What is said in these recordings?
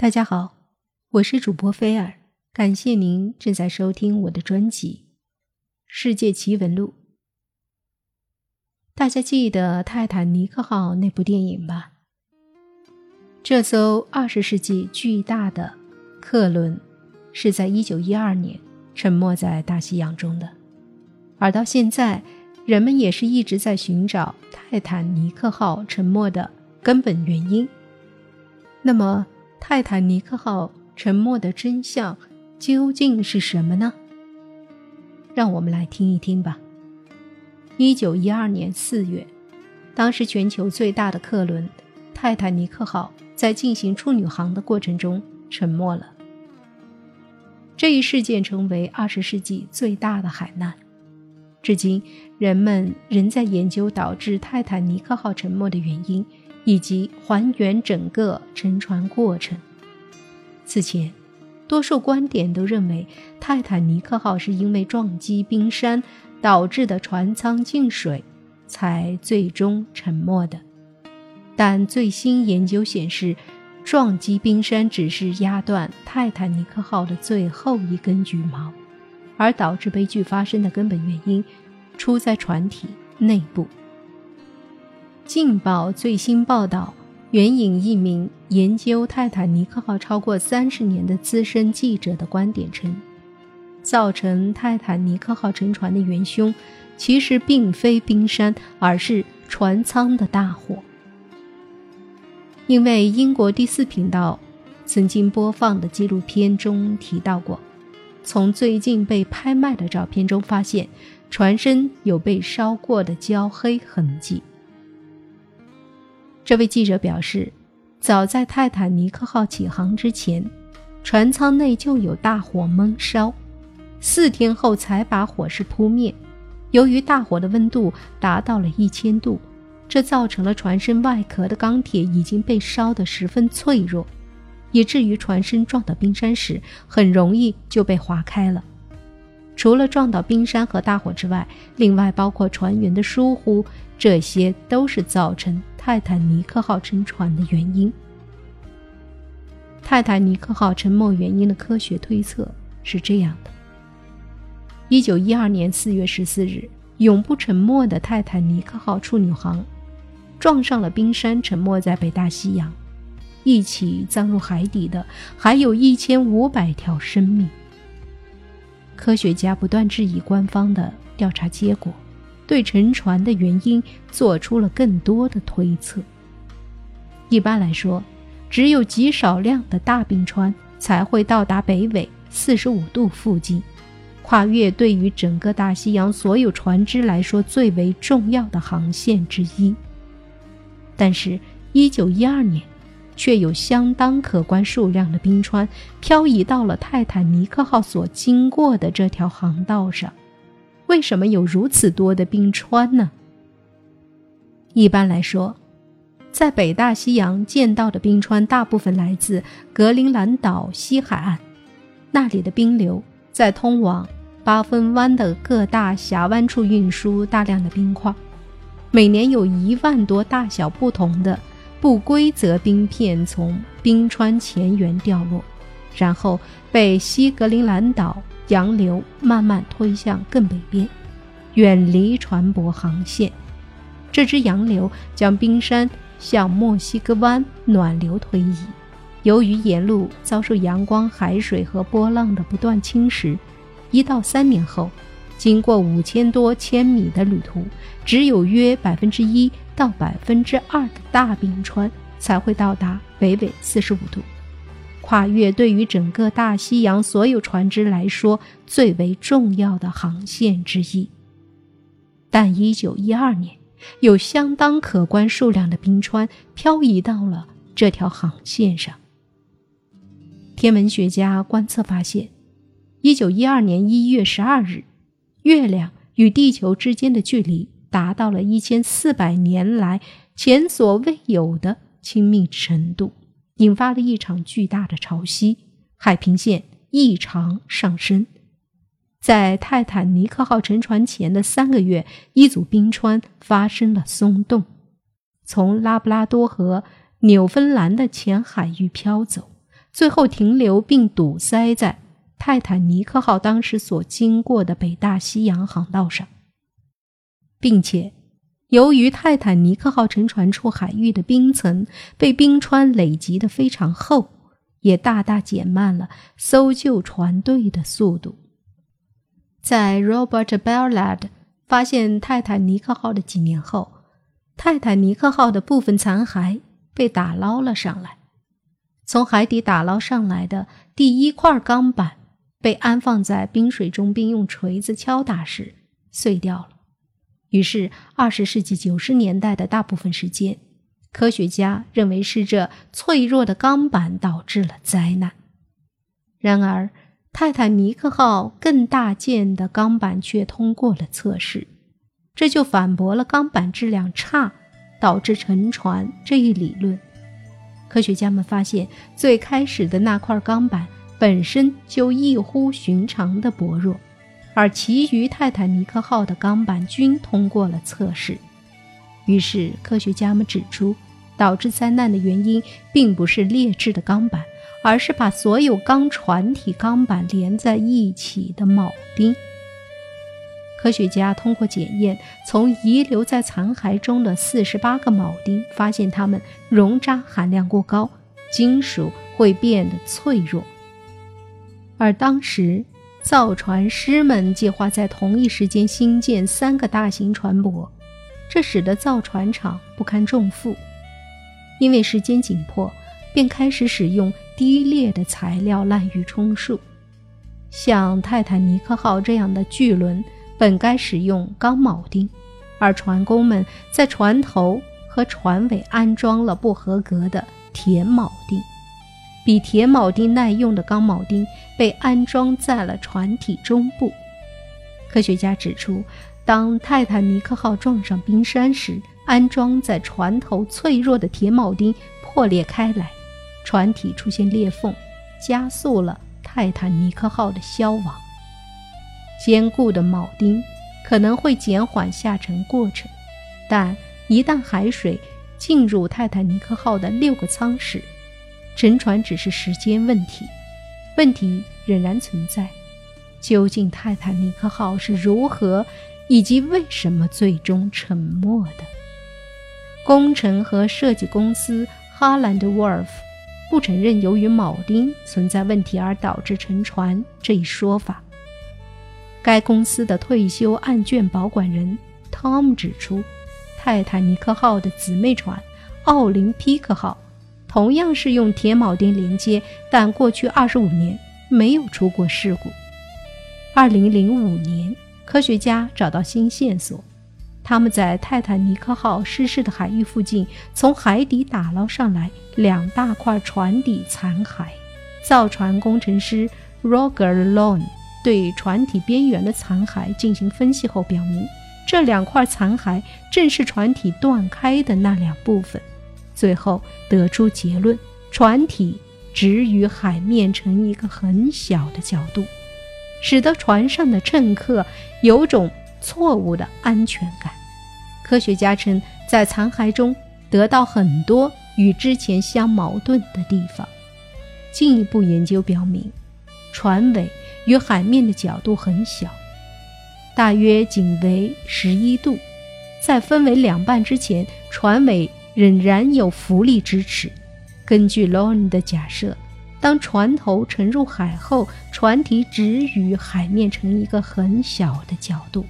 大家好，我是主播菲尔，感谢您正在收听我的专辑《世界奇闻录》。大家记得泰坦尼克号那部电影吧？这艘二十世纪巨大的客轮是在一九一二年沉没在大西洋中的，而到现在，人们也是一直在寻找泰坦尼克号沉没的根本原因。那么？泰坦尼克号沉没的真相究竟是什么呢？让我们来听一听吧。一九一二年四月，当时全球最大的客轮泰坦尼克号在进行处女航的过程中沉没了。这一事件成为二十世纪最大的海难。至今，人们仍在研究导致泰坦尼克号沉没的原因。以及还原整个沉船过程。此前，多数观点都认为泰坦尼克号是因为撞击冰山导致的船舱进水，才最终沉没的。但最新研究显示，撞击冰山只是压断泰坦尼克号的最后一根羽毛，而导致悲剧发生的根本原因出在船体内部。《镜报》最新报道，援引一名研究泰坦尼克号超过三十年的资深记者的观点称，造成泰坦尼克号沉船的元凶，其实并非冰山，而是船舱的大火。因为英国第四频道曾经播放的纪录片中提到过，从最近被拍卖的照片中发现，船身有被烧过的焦黑痕迹。这位记者表示，早在泰坦尼克号起航之前，船舱内就有大火闷烧，四天后才把火势扑灭。由于大火的温度达到了一千度，这造成了船身外壳的钢铁已经被烧得十分脆弱，以至于船身撞到冰山时很容易就被划开了。除了撞到冰山和大火之外，另外包括船员的疏忽，这些都是造成。泰坦尼克号沉船的原因。泰坦尼克号沉没原因的科学推测是这样的：一九一二年四月十四日，永不沉没的泰坦尼克号处女航撞上了冰山，沉没在北大西洋。一起葬入海底的还有一千五百条生命。科学家不断质疑官方的调查结果。对沉船的原因做出了更多的推测。一般来说，只有极少量的大冰川才会到达北纬四十五度附近，跨越对于整个大西洋所有船只来说最为重要的航线之一。但是，一九一二年，却有相当可观数量的冰川漂移到了泰坦尼克号所经过的这条航道上。为什么有如此多的冰川呢？一般来说，在北大西洋见到的冰川大部分来自格陵兰岛西海岸，那里的冰流在通往八分湾的各大峡湾处运输大量的冰块，每年有一万多大小不同的不规则冰片从冰川前缘掉落，然后被西格陵兰岛。洋流慢慢推向更北边，远离船舶航线。这支洋流将冰山向墨西哥湾暖流推移。由于沿路遭受阳光、海水和波浪的不断侵蚀，一到三年后，经过五千多千米的旅途，只有约百分之一到百分之二的大冰川才会到达北纬四十五度。跨越对于整个大西洋所有船只来说最为重要的航线之一，但1912年有相当可观数量的冰川漂移到了这条航线上。天文学家观测发现，1912年1月12日，月亮与地球之间的距离达到了1400年来前所未有的亲密程度。引发了一场巨大的潮汐，海平线异常上升。在泰坦尼克号沉船前的三个月，一组冰川发生了松动，从拉布拉多和纽芬兰的浅海域飘走，最后停留并堵塞在泰坦尼克号当时所经过的北大西洋航道上，并且由于泰坦尼克号沉船处海域的冰层被冰川累积的非常厚，也大大减慢了搜救船队的速度。在 Robert Ballard 发现泰坦尼克号的几年后，泰坦尼克号的部分残骸被打捞了上来。从海底打捞上来的第一块钢板被安放在冰水中，并用锤子敲打时碎掉了。于是，二十世纪九十年代的大部分时间，科学家认为是这脆弱的钢板导致了灾难。然而，泰坦尼克号更大件的钢板却通过了测试，这就反驳了钢板质量差导致沉船这一理论。科学家们发现，最开始的那块钢板本身就异乎寻常的薄弱，而其余泰坦尼克号的钢板均通过了测试。于是，科学家们指出，导致灾难的原因并不是劣质的钢板，而是把所有钢船体钢板连在一起的铆钉。科学家通过检验从遗留在残骸中的四十八个铆钉，发现它们熔渣含量过高，金属会变得脆弱。而当时造船师们计划在同一时间新建三个大型船舶，这使得造船厂不堪重负。因为时间紧迫，便开始使用低劣的材料滥竽充数，像泰坦尼克号这样的巨轮。本该使用钢铆钉，而船工们在船头和船尾安装了不合格的铁铆钉。比铁铆钉耐用的钢铆钉被安装在了船体中部。科学家指出，当泰坦尼克号撞上冰山时，安装在船头脆弱的铁铆钉破裂开来，船体出现裂缝，加速了泰坦尼克号的消亡。坚固的铆钉可能会减缓下沉过程，但一旦海水进入泰坦尼克号的六个舱室，沉船只是时间问题。问题仍然存在：究竟泰坦尼克号是如何以及为什么最终沉没的？工程和设计公司哈兰德·沃尔夫不承认由于铆钉存在问题而导致沉船这一说法。该公司的退休案卷保管人 Tom 指出，泰坦尼克号的姊妹船奥林匹克号同样是用铁铆钉连接，但过去二十五年没有出过事故。二零零五年，科学家找到新线索，他们在泰坦尼克号失事的海域附近从海底打捞上来两大块船底残骸。造船工程师 Roger Lone。对船体边缘的残骸进行分析后，表明这两块残骸正是船体断开的那两部分。最后得出结论：船体直与海面成一个很小的角度，使得船上的乘客有种错误的安全感。科学家称，在残骸中得到很多与之前相矛盾的地方。进一步研究表明，船尾。与海面的角度很小，大约仅为十一度。在分为两半之前，船尾仍然有浮力支持。根据 l o n 的假设，当船头沉入海后，船体只与海面成一个很小的角度，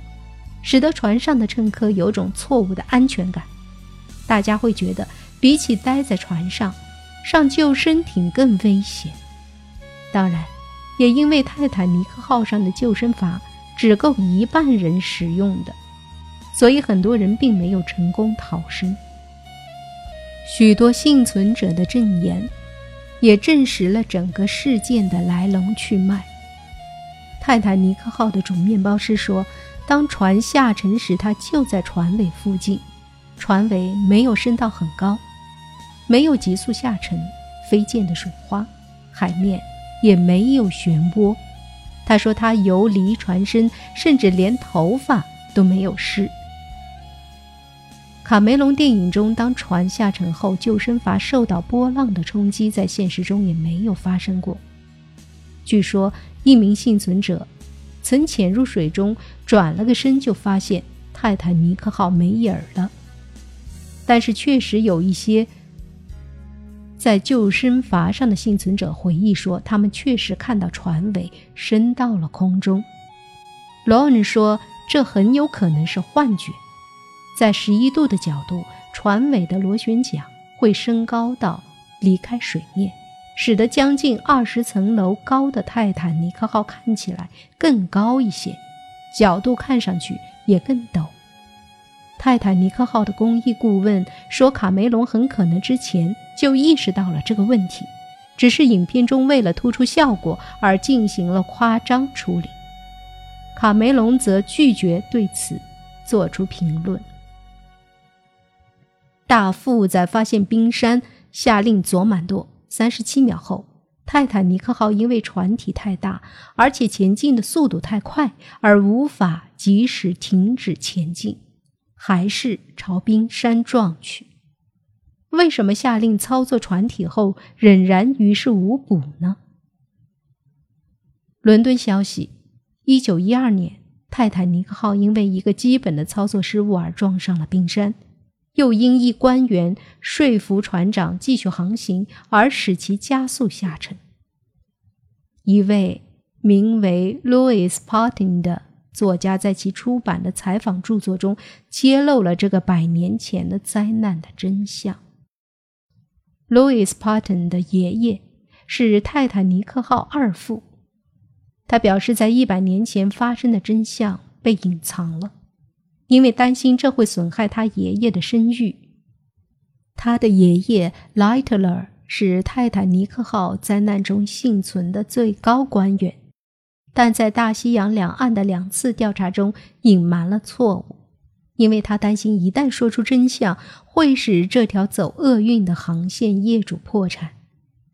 使得船上的乘客有种错误的安全感。大家会觉得，比起待在船上，上救生艇更危险。当然。也因为泰坦尼克号上的救生筏只够一半人使用的，所以很多人并没有成功逃生。许多幸存者的证言也证实了整个事件的来龙去脉。泰坦尼克号的主面包师说，当船下沉时，他就在船尾附近，船尾没有升到很高，没有急速下沉，飞溅的水花，海面。也没有漩涡。他说他游离船身，甚至连头发都没有湿。卡梅隆电影中，当船下沉后，救生筏受到波浪的冲击，在现实中也没有发生过。据说，一名幸存者曾潜入水中，转了个身，就发现泰坦尼克号没影儿了。但是，确实有一些在救生筏上的幸存者回忆说，他们确实看到船尾升到了空中。罗恩说，这很有可能是幻觉。在十一度的角度，船尾的螺旋桨会升高到离开水面，使得将近二十层楼高的泰坦尼克号看起来更高一些，角度看上去也更陡。泰坦尼克号的工艺顾问说，卡梅隆很可能之前就意识到了这个问题，只是影片中为了突出效果而进行了夸张处理。卡梅隆则拒绝对此做出评论。大副在发现冰山下令左满舵。三十七秒后，泰坦尼克号因为船体太大，而且前进的速度太快，而无法及时停止前进，还是朝冰山撞去。为什么下令操作船体后仍然于事无补呢？伦敦消息：一九一二年，泰坦尼克号因为一个基本的操作失误而撞上了冰山。又因一官员说服船长继续航行，而使其加速下沉。一位名为 Louis Partin 的作家在其出版的采访著作中揭露了这个百年前的灾难的真相。Louis Partin 的爷爷是泰坦尼克号二副，他表示，在一百年前发生的真相被隐藏了。因为担心这会损害他爷爷的声誉，他的爷爷 Lightler 是泰坦尼克号灾难中幸存的最高官员，但在大西洋两岸的两次调查中隐瞒了错误，因为他担心一旦说出真相，会使这条走厄运的航线业主破产，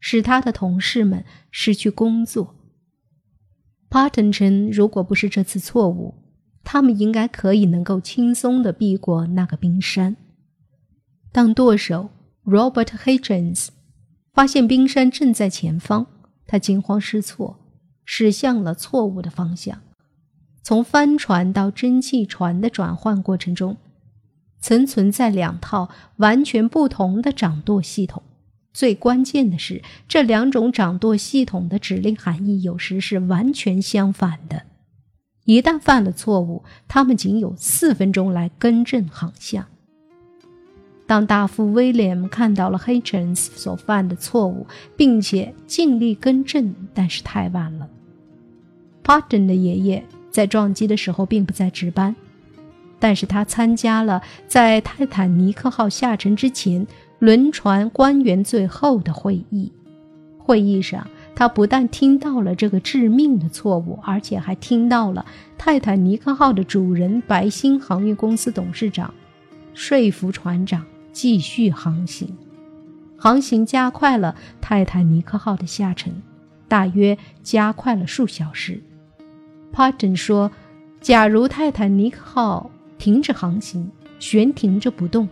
使他的同事们失去工作。Parton 称，如果不是这次错误。他们应该可以能够轻松地避过那个冰山。当舵手 Robert Hitchens 发现冰山正在前方，他惊慌失措，驶向了错误的方向。从帆船到蒸汽船的转换过程中，曾存在两套完全不同的掌舵系统。最关键的是，这两种掌舵系统的指令含义有时是完全相反的。一旦犯了错误，他们仅有四分钟来更正航向。当大副威廉看到了 Hitchens 所犯的错误，并且尽力更正，但是太晚了。Parton 的爷爷在撞击的时候并不在值班，但是他参加了在泰坦尼克号下沉之前轮船官员最后的会议。会议上。他不但听到了这个致命的错误，而且还听到了泰坦尼克号的主人白星航运公司董事长说服船长继续航行。航行加快了泰坦尼克号的下沉，大约加快了数小时。Parton 说：“假如泰坦尼克号停止航行，悬停着不动，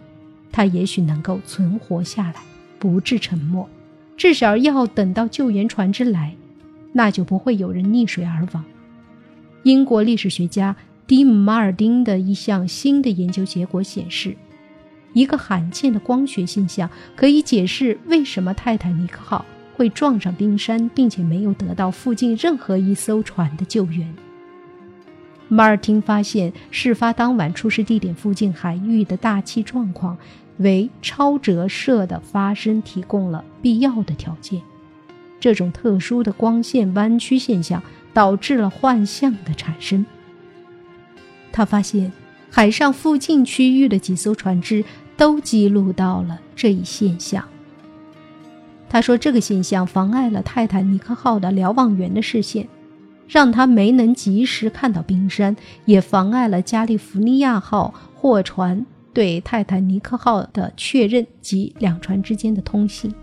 它也许能够存活下来，不致沉没。”至少要等到救援船只来，那就不会有人溺水而亡。英国历史学家蒂姆·马尔丁的一项新的研究结果显示，一个罕见的光学现象可以解释为什么泰坦尼克号会撞上冰山，并且没有得到附近任何一艘船的救援。马尔丁发现，事发当晚出事地点附近海域的大气状况。为超折射的发生提供了必要的条件。这种特殊的光线弯曲现象导致了幻象的产生。他发现海上附近区域的几艘船只都记录到了这一现象。他说，这个现象妨碍了泰坦尼克号的瞭望员的视线，让他没能及时看到冰山，也妨碍了加利福尼亚号货船。对泰坦尼克号的确认及两船之间的通信。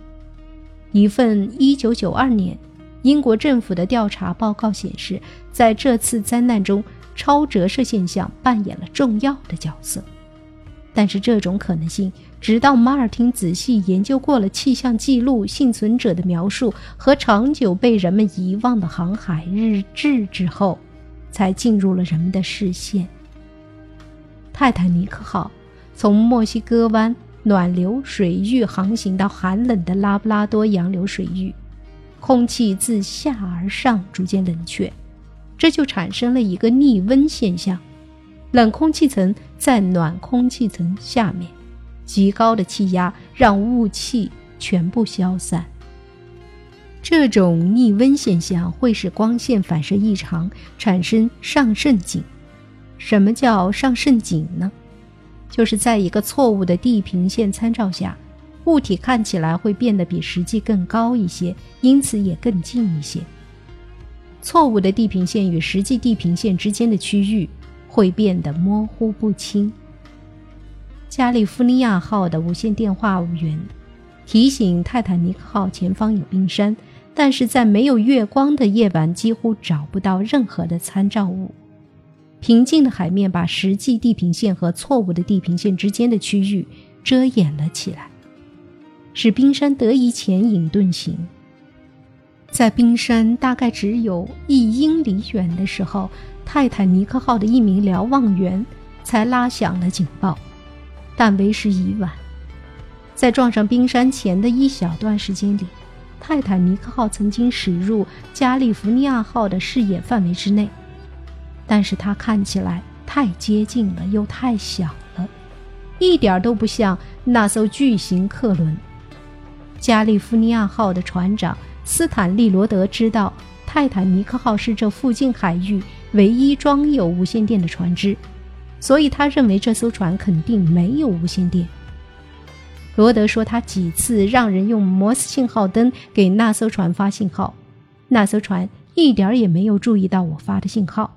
一份1992年英国政府的调查报告显示，在这次灾难中，超折射现象扮演了重要的角色。但是这种可能性，直到马尔汀仔细研究过了气象记录、幸存者的描述和长久被人们遗忘的航海日志之后，才进入了人们的视线。泰坦尼克号从墨西哥湾暖流水域航行到寒冷的拉布拉多洋流水域，空气自下而上逐渐冷却，这就产生了一个逆温现象。冷空气层在暖空气层下面，极高的气压让雾气全部消散。这种逆温现象会使光线反射异常，产生上升景。什么叫上升景呢？就是在一个错误的地平线参照下，物体看起来会变得比实际更高一些，因此也更近一些。错误的地平线与实际地平线之间的区域。会变得模糊不清。加利福尼亚号的无线电话务员提醒泰坦尼克号前方有冰山，但是在没有月光的夜晚几乎找不到任何的参照物。平静的海面把实际地平线和错误的地平线之间的区域遮掩了起来，使冰山得以潜影遁形。在冰山大概只有一英里远的时候。泰坦尼克号的一名瞭望员才拉响了警报，但为时已晚。在撞上冰山前的一小段时间里，泰坦尼克号曾经驶入加利福尼亚号的视野范围之内，但是它看起来太接近了，又太小了，一点都不像那艘巨型客轮。加利福尼亚号的船长斯坦利罗德知道，泰坦尼克号是这附近海域。唯一装有无线电的船只，所以他认为这艘船肯定没有无线电。罗德说，他几次让人用摩斯信号灯给那艘船发信号，那艘船一点也没有注意到我发的信号。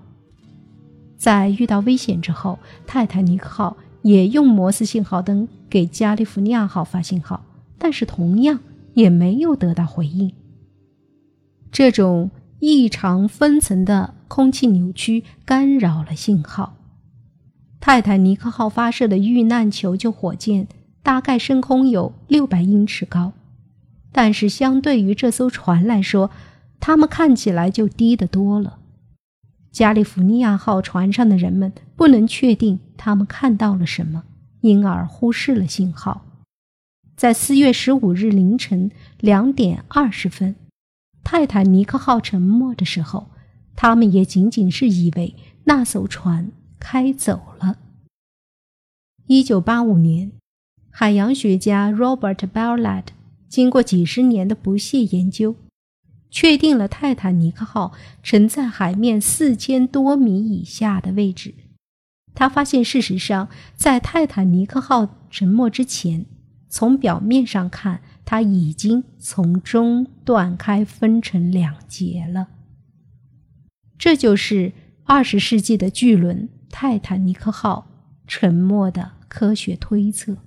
在遇到危险之后，泰坦尼克号也用摩斯信号灯给加利福尼亚号发信号，但是同样也没有得到回应。这种。异常分层的空气扭曲干扰了信号。泰坦尼克号发射的遇难求救火箭大概升空有六百英尺高，但是相对于这艘船来说，它们看起来就低得多了。加利福尼亚号船上的人们不能确定他们看到了什么，因而忽视了信号。在四月十五日凌晨两点二十分。泰坦尼克号沉没的时候，他们也仅仅是以为那艘船开走了。一九八五年，海洋学家 Robert Bartlett 经过几十年的不懈研究，确定了泰坦尼克号沉在海面四千多米以下的位置。他发现，事实上，在泰坦尼克号沉没之前，从表面上看。它已经从中断开，分成两截了。这就是二十世纪的巨轮泰坦尼克号沉没的科学推测。